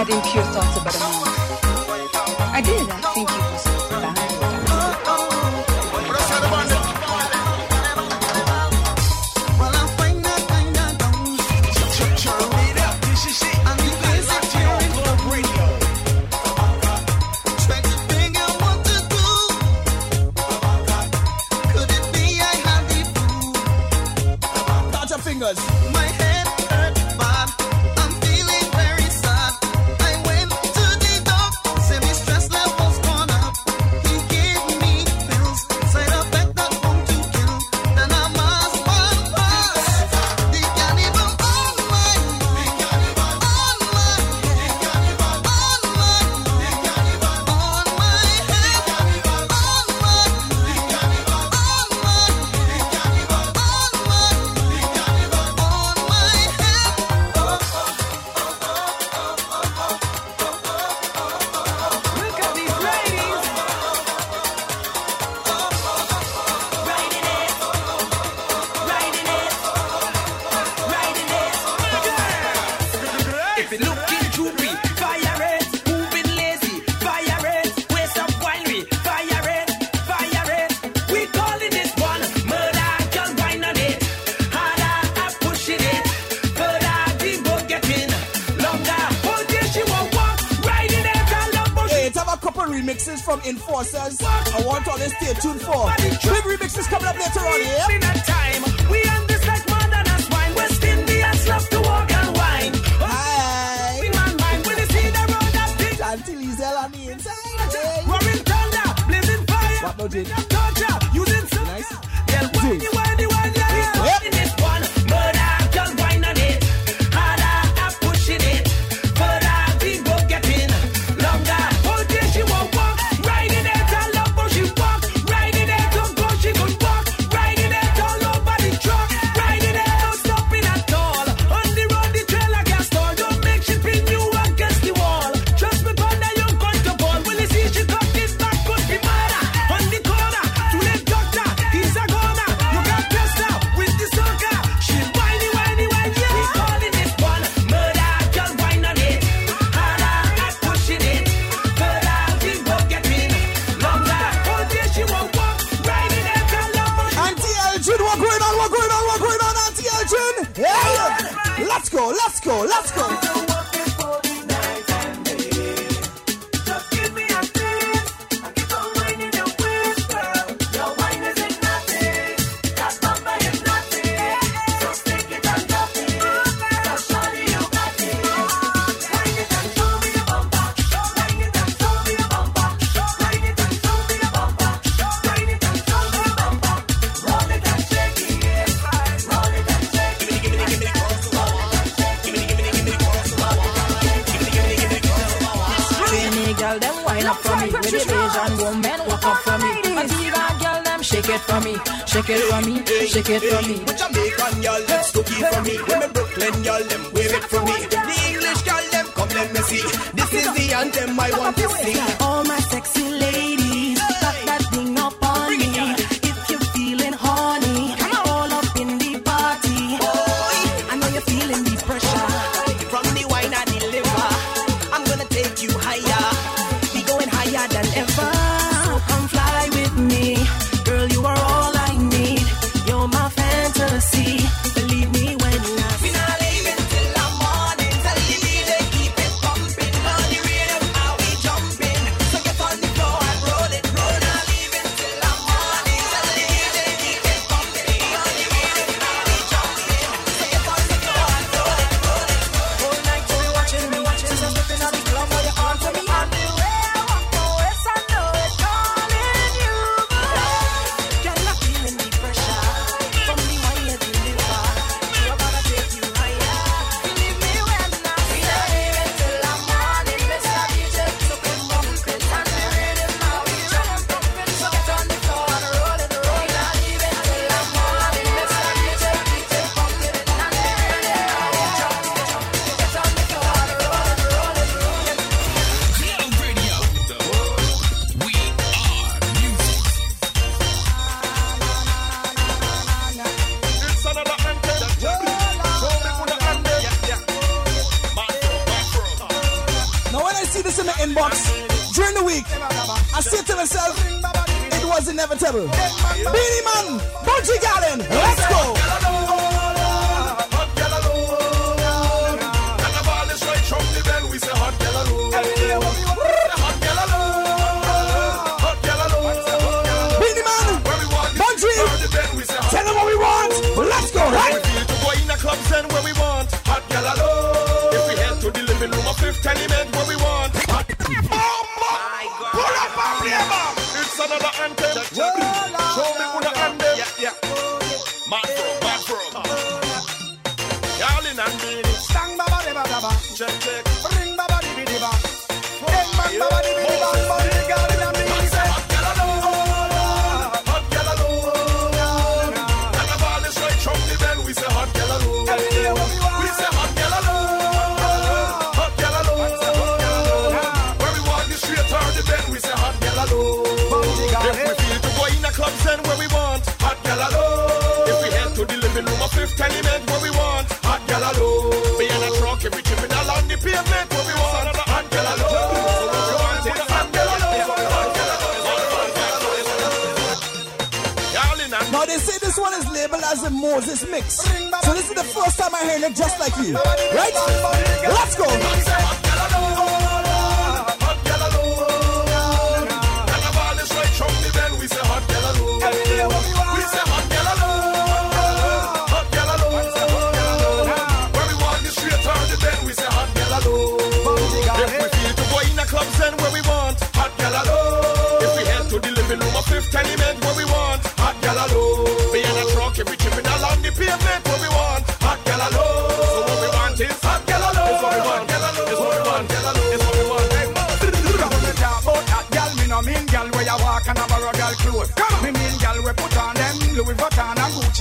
had impure thoughts about a. I did. I think you. of it. and them I want to sing. Moses mix. So this is the first time I heard it just like you. Right? Let's go.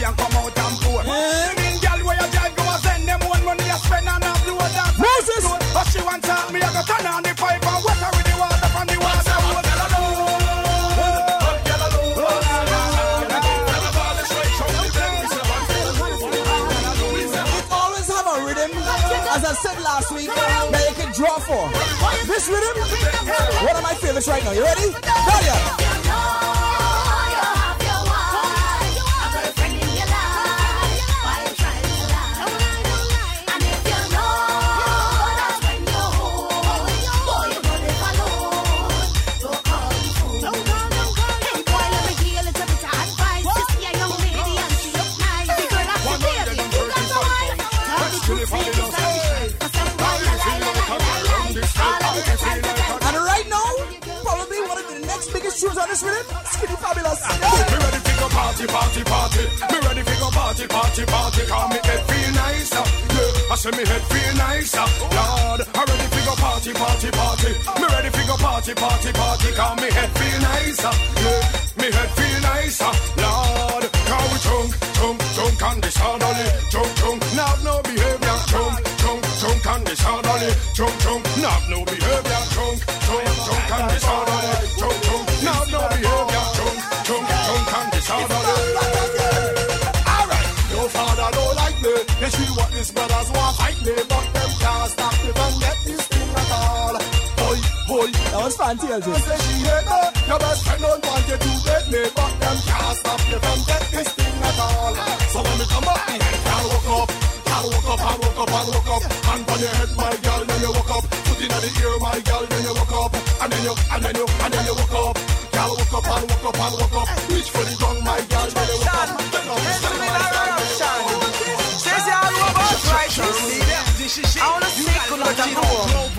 And come out and pour. Me mean gal where you drive go and send them one money you spend on a blue dance. Moses! But she me, I go turn on the pipe and with the water from the water. Hot gal alone. Hot gal alone. And the ball is right from the bend. We say hot gal alone. We say hot It always have a rhythm, as I said last week, that you can draw for. This rhythm, one of my favorites right now. You ready? Got ya. Party, party, party. Me ready to go party, party, party. Cause me head feel nicer. Yeah, I say me head feel nicer. Lord, I ready to go party, party, party. Me ready to go party, party, party. Cause me head feel nicer. Yeah, me head feel nicer. Lord, cause we drunk, drunk, drunk and disorderly. Drunk, drunk, now no behavior. Drunk, drunk, drunk and disorderly. Drunk, drunk, now no behavior. Boy, That was fancy, LJ. say she hate me. Your best friend don't want you to get me, but them can't stop me from get this thing at all. So when me come up, me head can't walk up. Can't walk up, I walk up, I walk up. Hand on your head, my girl, then you walk up. Put in the ear, my girl, then you walk up. And then you, and then you, and then you walk up. Girl, walk up and walk up and walk up. Reach for the ground, my girl, then you walk up. Then you walk up, my girl, then you walk up. I wanna see good what you know.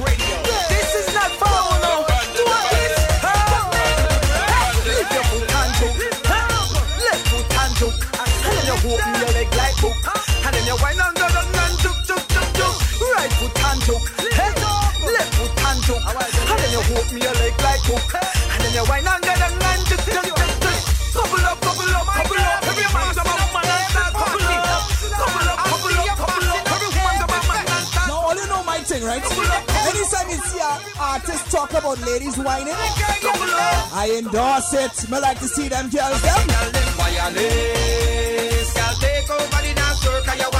You and down and juk juk juk juk. Right foot and joke. Hey. Left foot and joke. And then you open your leg like hook. And then you wind and down and juk juk juk juk. Couple up, couple up, couple up. Every man's a man and start couple up. Couple up, couple up, couple up. Every woman's a man and start Now, all you know my thing, right? Anytime you see an artist talk about ladies whining. I endorse it. Me like to see them girls, them. Girl, take over the dance 'cause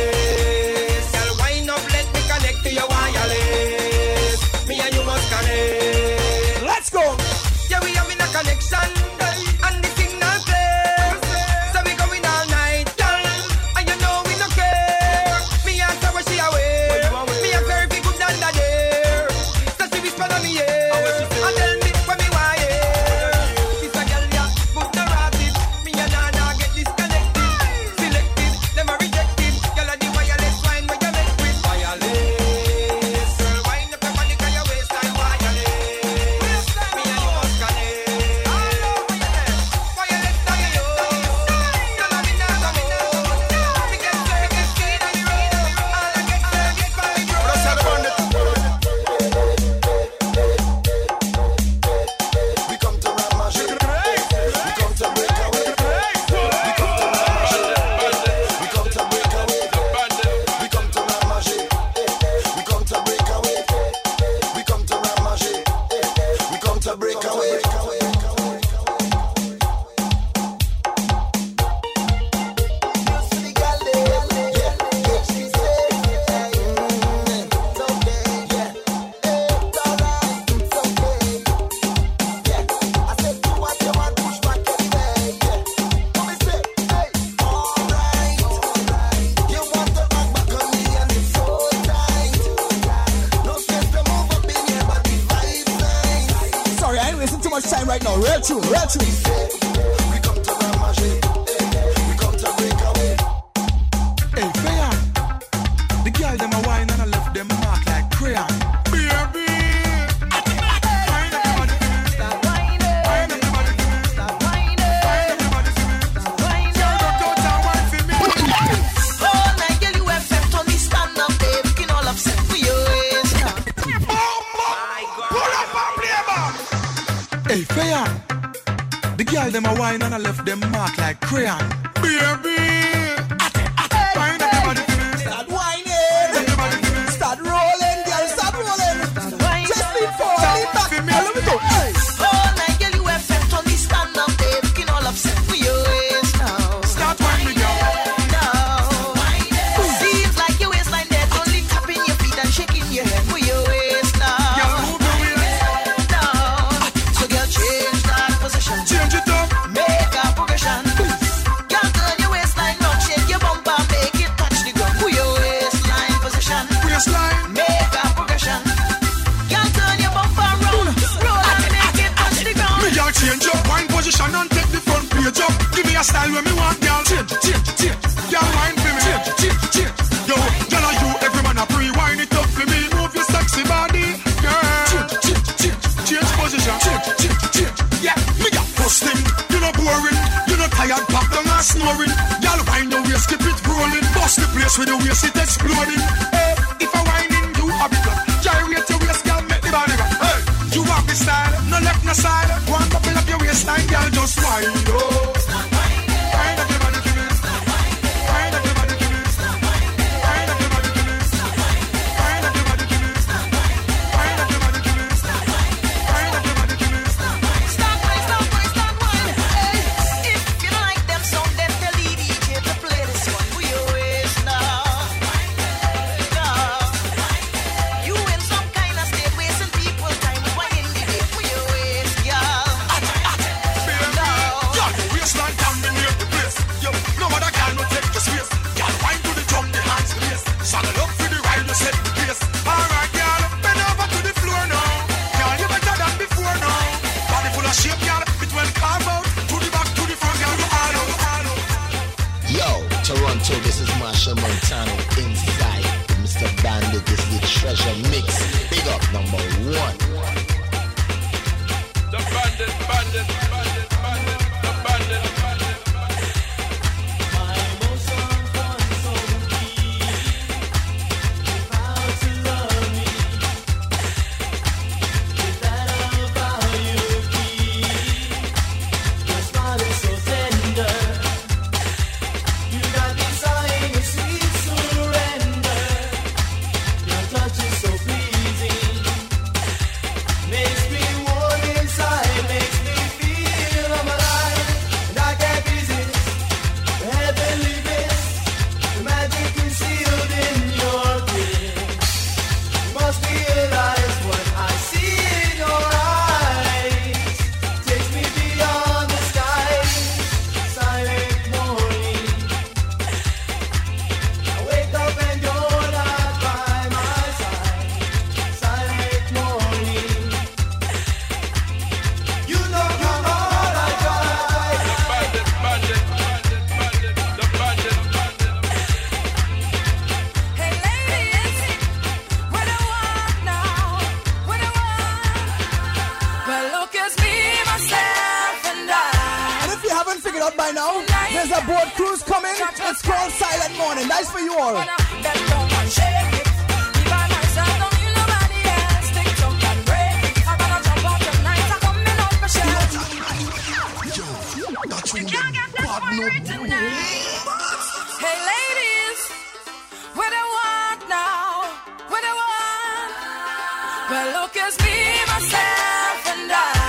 Well, look, at me, myself, and I.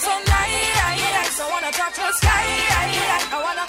So nice. I wanna touch the sky. I wanna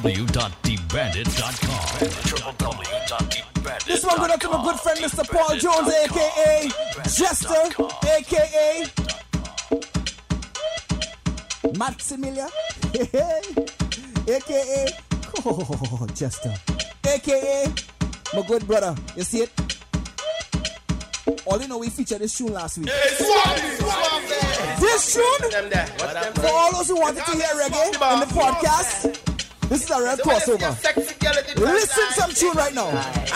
www.dbandit.com. This one going out to my good friend Mr. Paul Jones, aka Jester, aka Maximilia, aka oh, Jester, aka my good brother. You see it? All you know, we featured this tune last week. Hey, swap, swap, this tune, for all those who wanted to hear reggae in the podcast, this is a real so crossover. Listen some tune right now.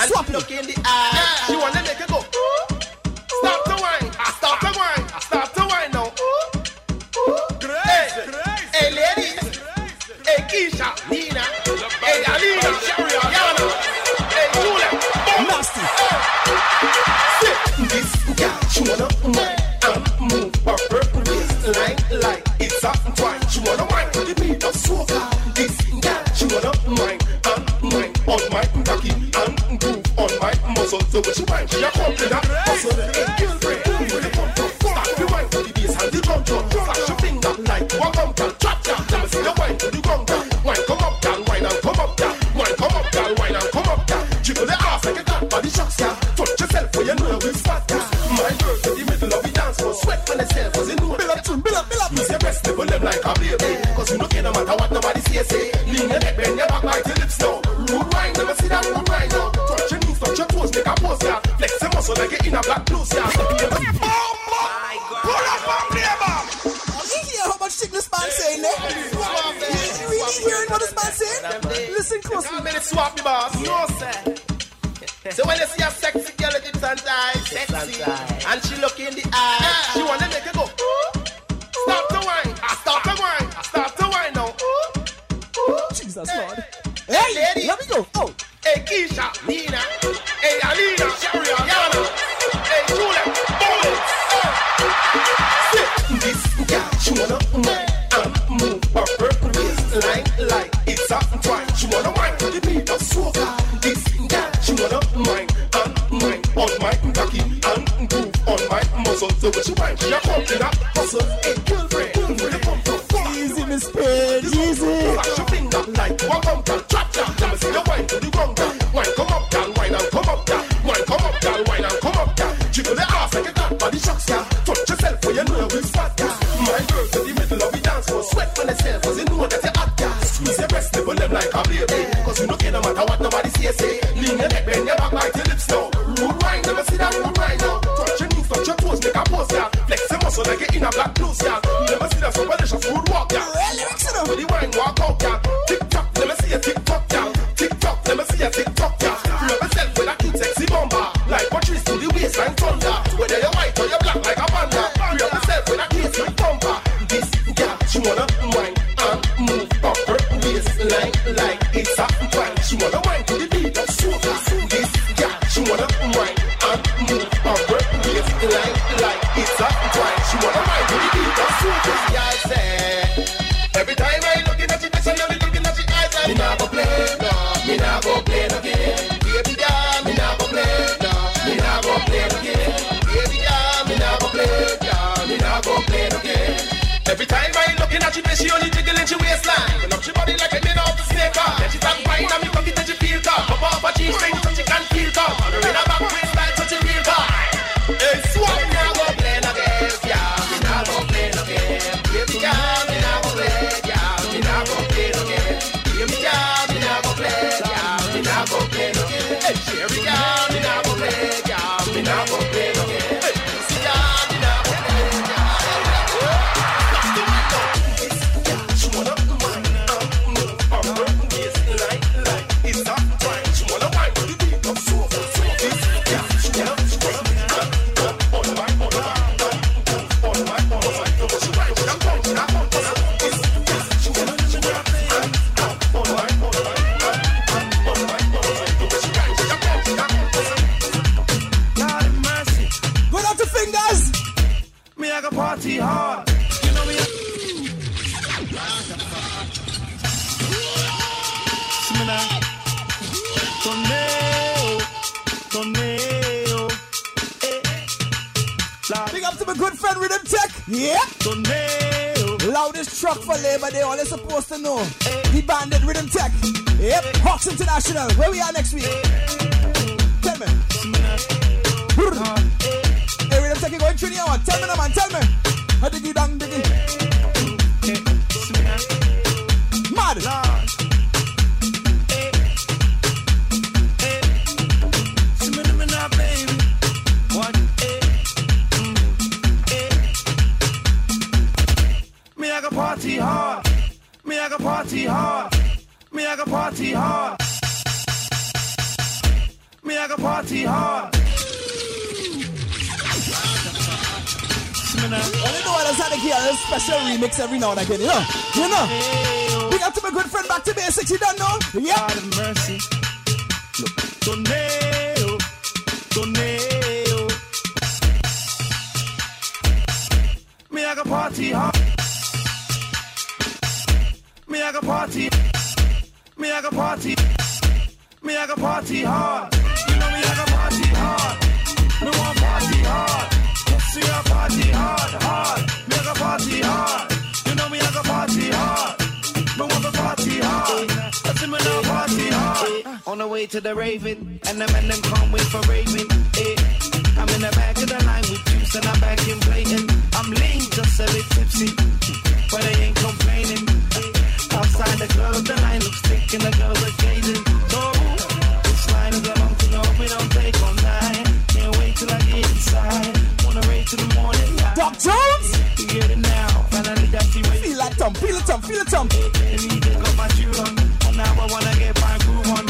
Swap it. Look in the eye. Wanna make it go. So witchy you want? You're pumping up hustle. and girlfriend. Easy, Miss Payne, easy. Flash your finger like a mountain. party hard. Me I go party. Me I go party. Me I go party hard. You know me I go party hard. Me want party hard. See I party hard, hard. Me I go party hard. You know me I go party hard. Me want to party hard. I see me party hard. On the way to the raving, and the men them can't wait for raving. Eh. I'm in the back of the line with juice and I'm back in playing. I'm lean, just a little tipsy, but I ain't complaining. Outside the girl of the line, thick, and the girls are gazing. No, this line is a long thing, I hope it don't take all night. Can't wait till I get inside. Wanna wait till the morning. Doc Jones? Get it now, finally got you ready. Feel like Tom, feel it, Tom, feel it, Tom. Hey, baby, take off my shoe on, and now I wanna get my groove on.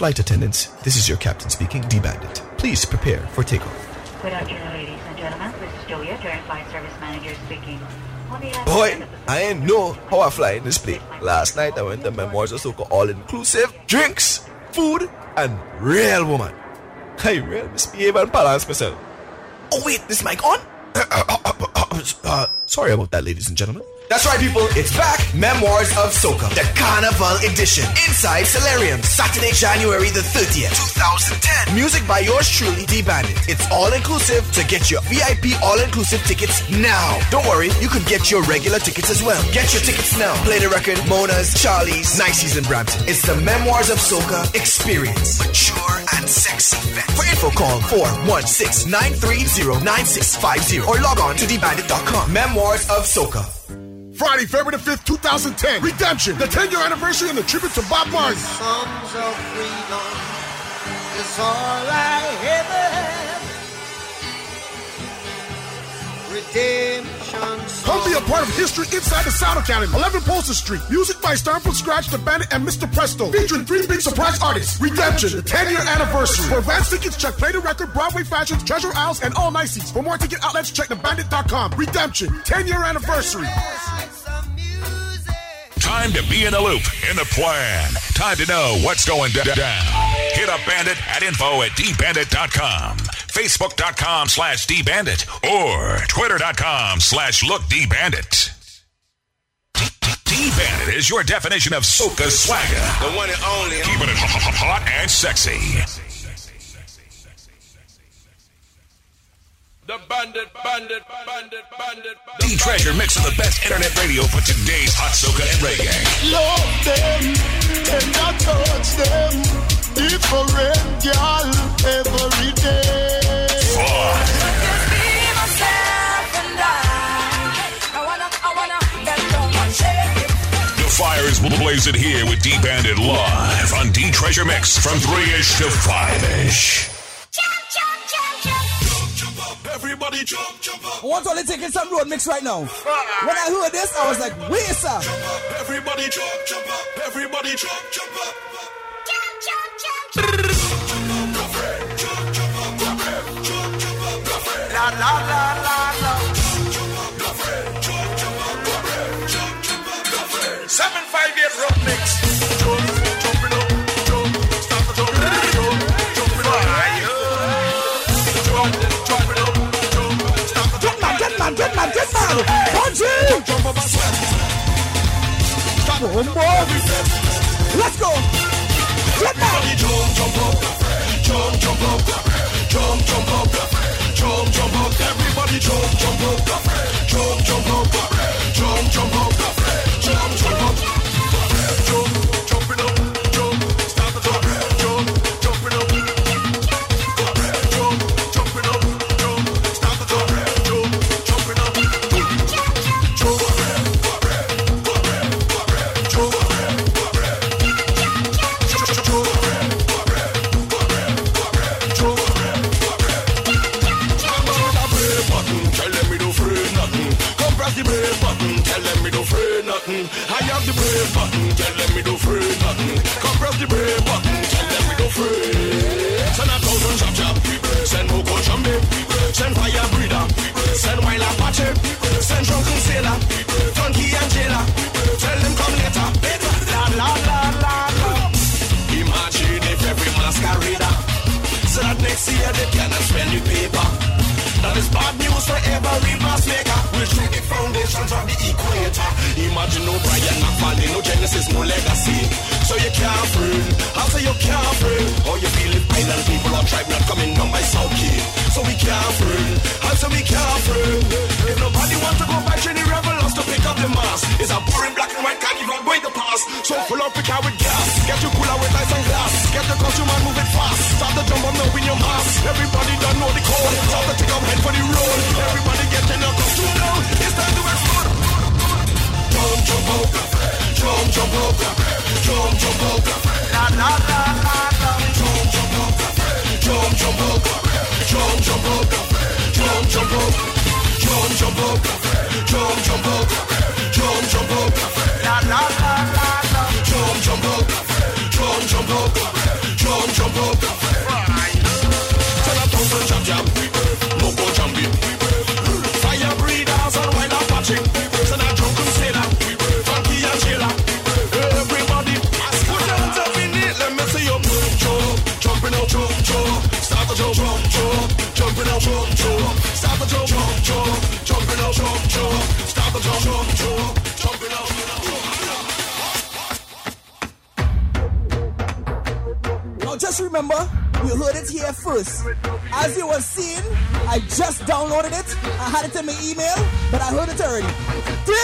Flight attendants, this is your captain speaking, D-Bandit. Please prepare for takeoff. Good afternoon, ladies and gentlemen. This is Julia, Joint Flight Service Manager speaking. Boy, I ain't know how I fly in this plane. Last night I went to Memoirs of Soca all inclusive, drinks, food, and real woman. I real misbehave and balance myself. Oh wait, this mic on? Uh, uh, uh, uh, sorry about that, ladies and gentlemen. That's right, people. It's back. Memoirs of Soca, the Carnival Edition, inside Solarium, Saturday, January the 30th, 2010. Music by yours truly, D Bandit. It's all inclusive to get your VIP all inclusive tickets now. Don't worry, you could get your regular tickets as well. Get your tickets now. Play the record, Mona's, Charlie's, Nicey's, and Brampton. It's the Memoirs of Soca experience. Mature and sexy. vet. For info, call 416 930 9650 or log on to dbandit.com. Memoirs of Soca. Friday, February the 5th, 2010. Redemption, the 10 year anniversary and the tribute to Bob Marley. Songs of freedom is all I ever have. Come be a part of history inside the Sound Academy. 11 Polson Street. Music by Star from Scratch, The Bandit, and Mr. Presto. Featuring three big surprise artists. Redemption, the 10 year anniversary. For advance tickets, check Play the Record, Broadway Fashions, Treasure Isles, and all Niceys. For more ticket outlets, check dbandit.com. Redemption, 10 year anniversary. Time to be in the loop, in the plan. Time to know what's going down. Hit up Bandit at info at dbandit.com, facebook.com slash dbandit, or twitter.com slash look dbandit. D-Bandit is your definition of soca swagger. The one and only. Keeping it h- h- hot and sexy. The bandit, bandit, bandit, bandit. D-Treasure mixing the best internet radio for today's hot soca and reggae. Love them and not touch them. Different girl every day. The fire is blazing here with D-Bandit live on D-Treasure Mix from 3-ish to 5-ish. Everybody jump, jump up. I want only taking some road mix right now. When I heard this, I was like, wait, sir. Jump up, Everybody jump, jump up. Everybody jump, jump up. La la la la la. Seven five eight rock mix. Jump, up, jump, start to jump, jump, jumping up. Jump, jumping up, jump, start to jump. Get mad, get mad, get mad. Punch it. Jump up and sweat. Boom, boom. Let's go. Get mad. Jump, jump up, jump, jump up, jump, jump up, jump, jump up. As you were seeing, I just downloaded it. I had it in my email, but I heard it already. Three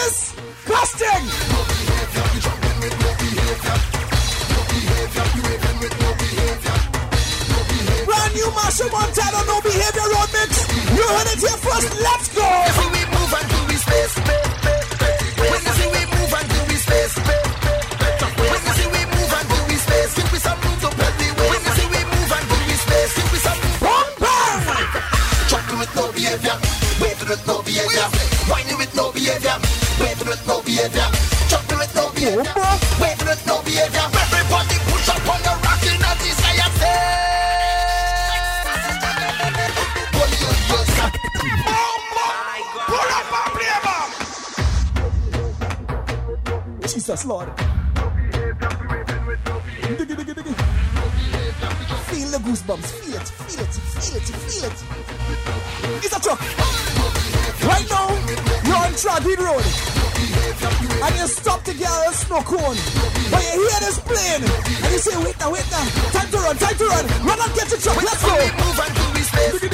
the girl snuck on. But you hear this plane, and you say, wait now, wait now, time to run, time to run, run and get your truck, let's go. Move until we space. Move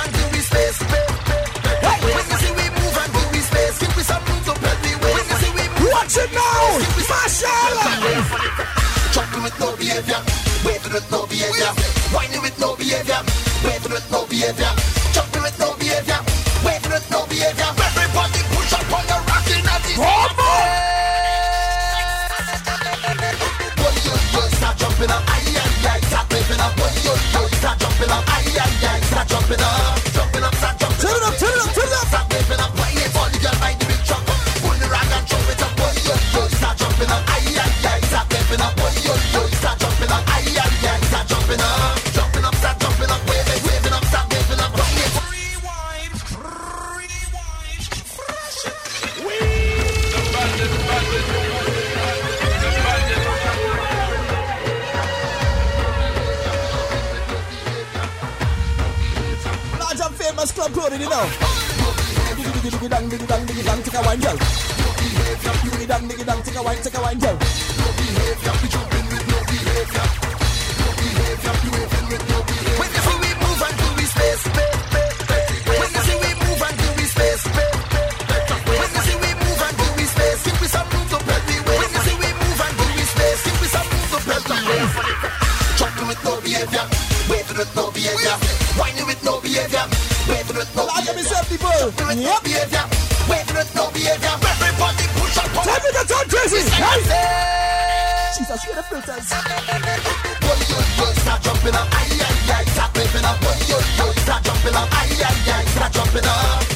until we space. Hey. When you see we move until we space, give me some room to play the way. When you see we move, watch it now, Marshall. Chocolate with no behavior, wait with no behavior. she's a straight filters. Boy, yo, yo, start jumping up. Aye, aye, aye, start jumping up. Boy, yo, yo, start jumping up. Aye, aye, aye, start jumping up.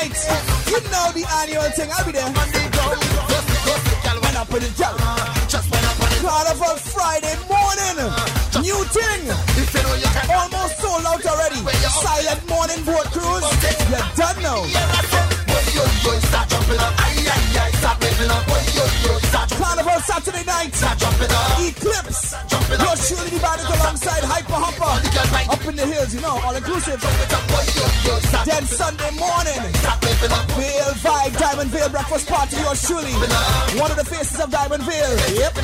right. You know the annual thing. I'll be there. When I put it down. Carnival Friday morning. New thing. Almost sold out already. Silent morning boat cruise. You're done now. Carnival Saturday night. Eclipse. You're surely divided alongside Hyper Hopper. Up in the hills, you know, all inclusive. Then Sunday morning, Veil Vibe, Diamond Veil Breakfast Party, yours truly. One of the faces of Diamond Veil. Yep.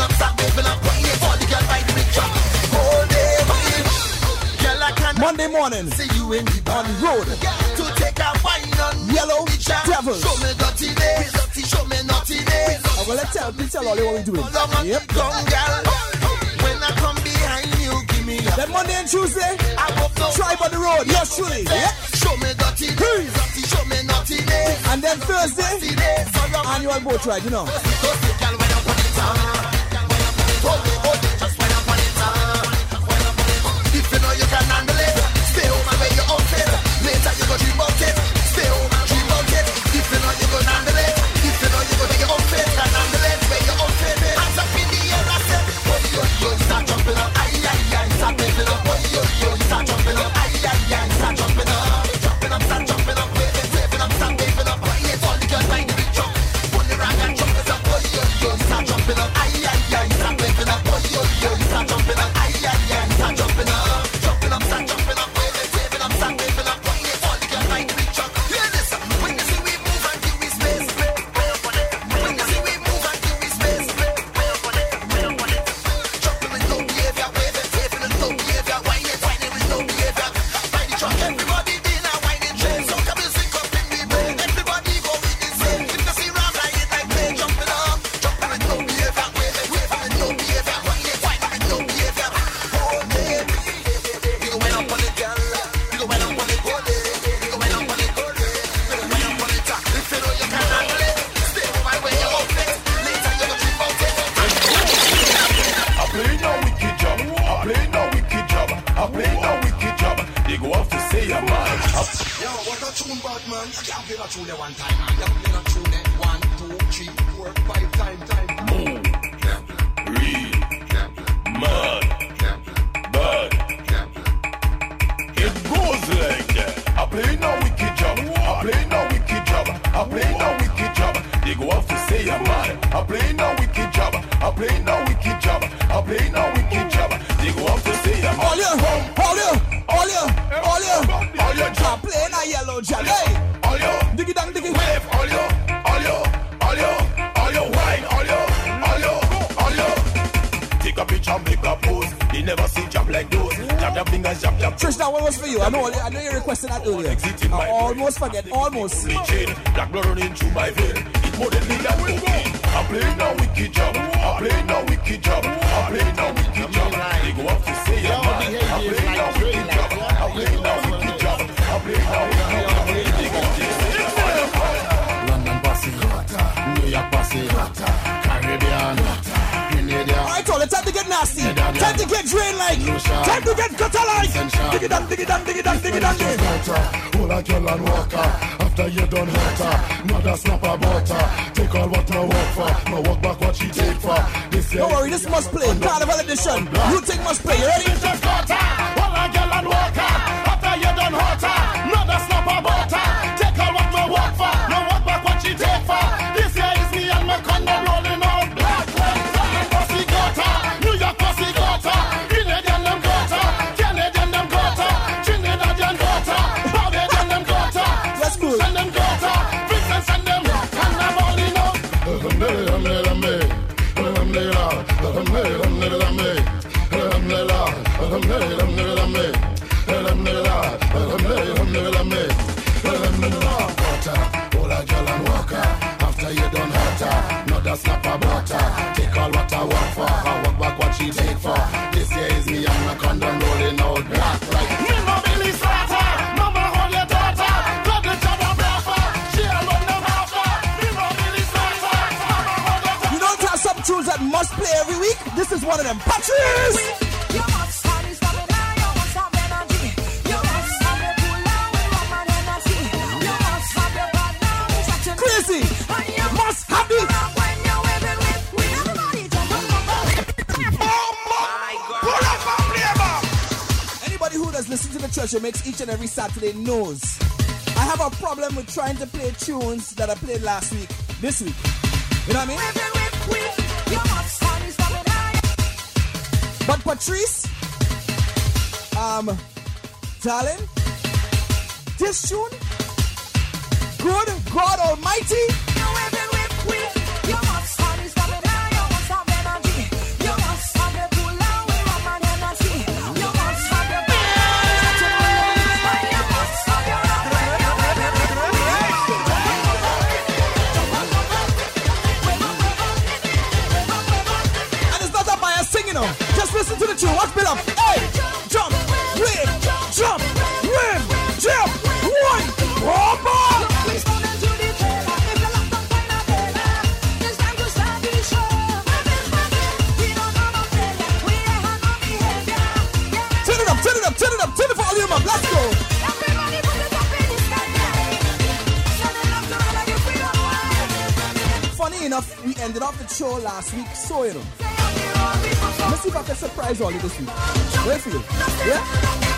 Monday morning, see you in the on road. To take a wine on yellow devil. Show me dirty days, show oh, me naughty days. I will tell, please tell all you what we doing. Yep. When I come behind you, give me Then Monday and Tuesday, I will try the road. Yes, truly. Yep. Show me. Show me. And then Thursday, annual boat ride, you know. They go off to say I'm mad. I play no wicked job. I play no wicked job. I play no wicked job. They go off to say I'm All you, all you, all you, all you, all you job playing a yellow. Hey, all you, diggy dang diggy. wave, all you, all you, all you, all you, wine, all you, all you, all you. Take a picture, make a pose. You never see jab like those. Jab jab fingers, jab jab. Trish, that one was for you. I know, I know you requested that earlier. I almost forget, almost. black blood running through my vein. It more than me than. I play no wicked job. I play no wicked job. I play no wicked job. They go up to say I'm mad. I play no wicked job. I play no wicked job. I play no wicked job. They go up to say I'm mad. London Posse, New York Posse, Caribbean, Grenadian. Alright, all, it's time to get nasty. Time to get drain like. Time to get gutter like. Diggy dang, diggy dang, diggy dang, diggy dang. diggy. Hold a girl and walk her After you done hurt her Mother snap a butter Take all what work for walk back what she take for This Don't worry, this must play. Carnival edition. You take must play. You ready? just got her Hold a girl and walk work back take for. This year is me and my condom rolling out black like me. No Billy Slater, mama hold your daughter. Got the job of she alone them halfer. Me no Billy Slater, mama hold your daughter. You don't have some tunes that must play every week? This is one of them. Patrice! Treasure mix each and every Saturday knows I have a problem with trying to play tunes that I played last week, this week. You know what I mean? But Patrice, um, darling, this tune, good God Almighty, surprise all you this week. Where for you? Yeah?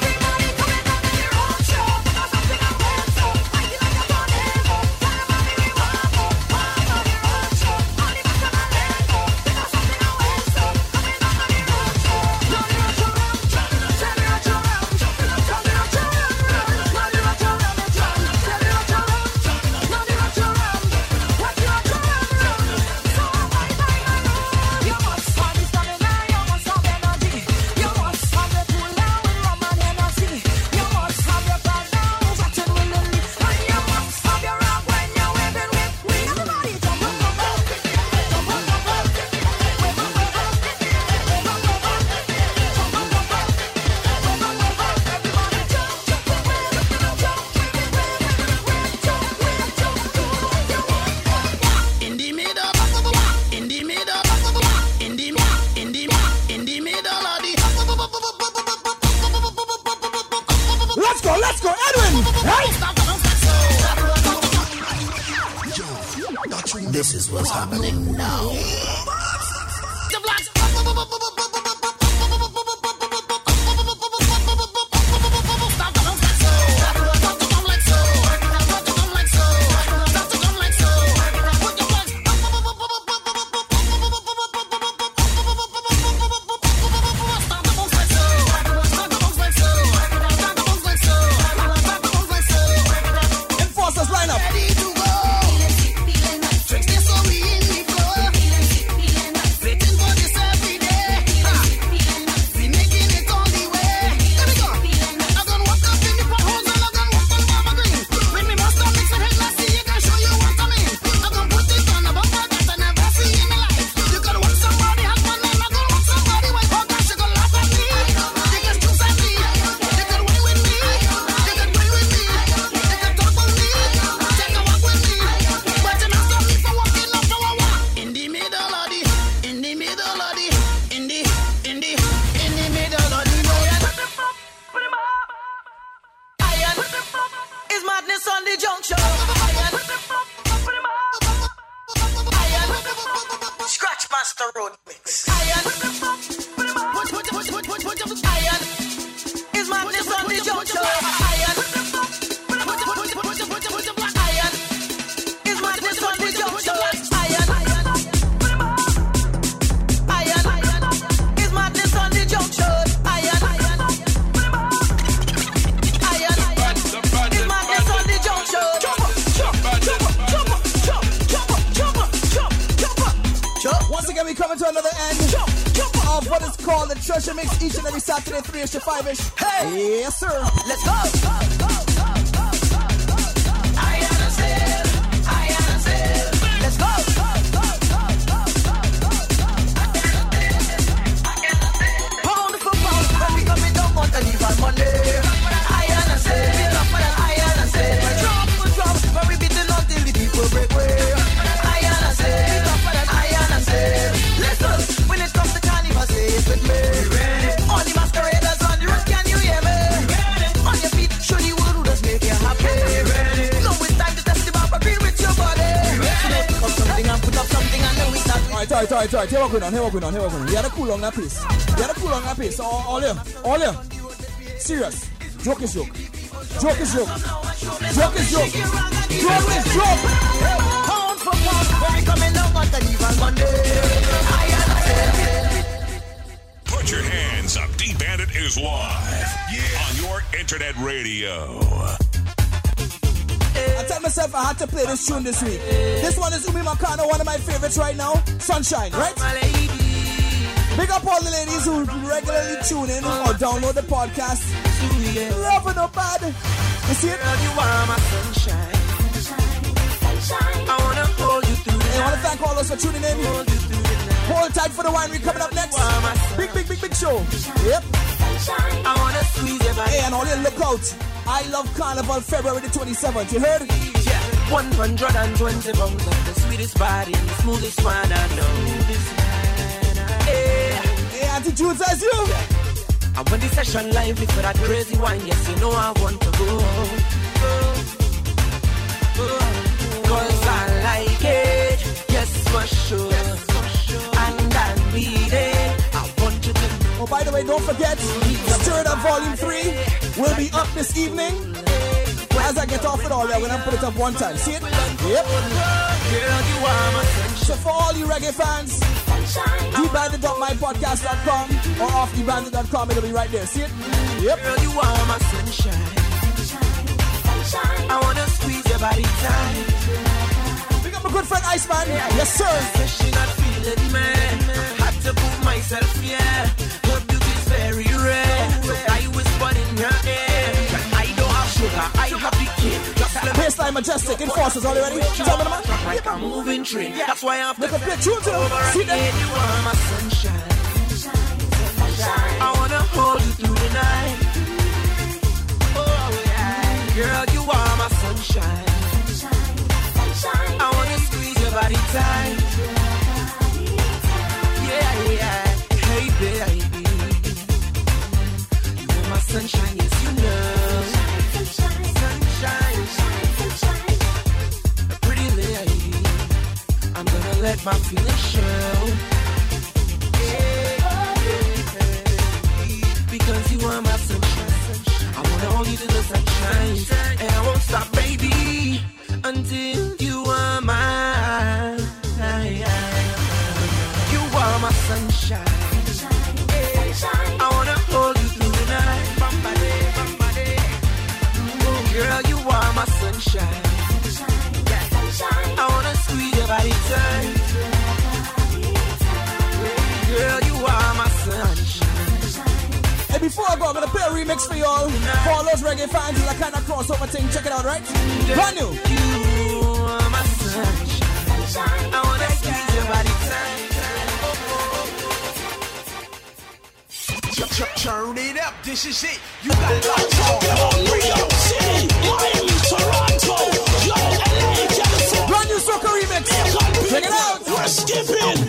Start. Alright, alright, alright, alright. What going on, here what going on, here what going on. You gotta cool on that pace. You gotta cool on that pace. All, all here, all here. Serious. Joke is joke. Joke is joke. Joke is joke. Joke is joke. Pound for pound, when we coming down, want to leave Monday. Iron and steel. Put your hands up. D Bandit is live on your internet radio. I tell myself I had to play this tune this week. This one is Umi Makano, one of my favorites right now. Sunshine, right? Big up all the ladies who regularly tune in or download the podcast. Love or no bad. You see it? Girl, you are my sunshine. I wanna hold you through I want to thank all those for tuning in. Hold tight for the winery coming up next. Big, big, big, big show. Yep. I wanna squeeze your. Hey, and all you look out. I love Carnival February the 27th. You heard? Yeah, 120 pounds of the sweetest body, smoothest one I know. Yeah. Hey, Auntie Jude says you. And when the session lively for that crazy wine, yes, you know I want to go. Cause I like it, yes, for sure. And I need it. I want you to Oh, by the way, don't forget, Stir It Up Volume 3 will be up this evening. As I get off it all, I'm gonna put it up one time. See it? Yep. So for all you reggae fans, dbandit.mypodcast.com or off dbandit.com, it'll be right there. See it? Yep. Girl, you are my sunshine. I wanna squeeze your body tight. Pick up my good friend Iceman. Yes, sir. She not feeling man. Had to prove myself, yeah. I have the let Baseline Majestic, Enforcers, all you ready? Tell me the man. like a moving train. That's why I have to the tunes, you know. over See them? You are my sunshine. I wanna hold you through the night. Oh yeah, girl, you are my sunshine. I wanna squeeze your body tight. Yeah, yeah. Hey, baby. You are my sunshine, yes, you know. let my feelings show. Because you are my sunshine. I wanna hold you till the sunshine. And I won't stop, baby, until you are mine. You are my sunshine. anytime. Before I go, I'm gonna play a remix for y'all. For all those reggae fans, it's a kind of crossover thing. Check it out, right? Brand new. Turn it up, this is it. You got locked on Radio City, Miami, Toronto, Yo, LA, Brand new soca remix skipping.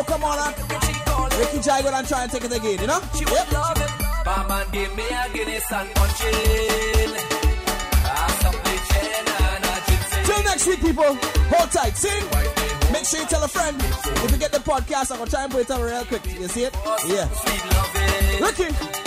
So come on, and Ricky Jago and try and take it again, you know? She yep. would love it. Barman give me a Guinness and punch Till next week, people. Hold tight. Sing. Make sure you tell a friend. If you get the podcast, I'm gonna try and put it on real quick. You see it? Yeah. Ricky.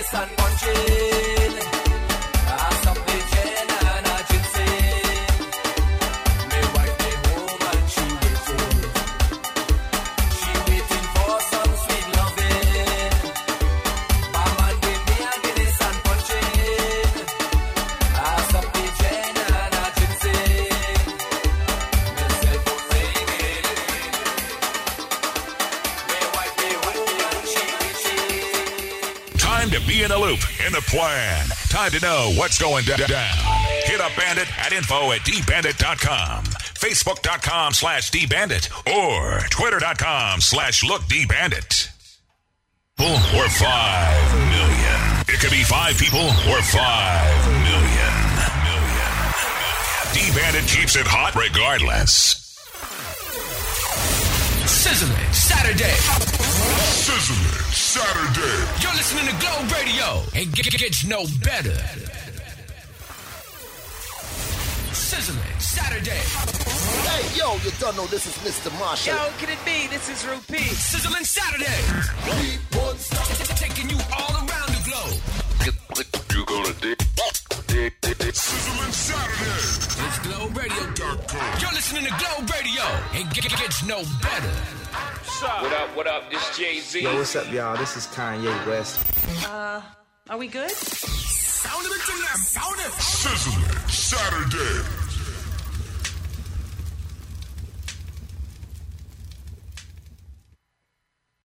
this and country. Time to know what's going down. Hit up Bandit at info at dbandit.com, facebook.com slash dbandit, or twitter.com slash lookdbandit. Or five million. It could be five people or five million. million. D-Bandit keeps it hot regardless. Sizzling Saturday. Sizzling Saturday. You're listening to Glow Radio. It g- gets no better. Sizzling Saturday. Hey, yo, you don't know this is Mr. Marshall. Yo, can it be? This is Rupee. Sizzling Saturday. Taking you all around the globe. You gonna dig, dig, It's Glow Radio. You're listening to Glow Radio. It g- gets no better. What up, what up? This Jay Z. Yo, what's up, y'all? This is Kanye West. Uh, are we good? Sound of it tonight. Sound it. Sizzling Saturday.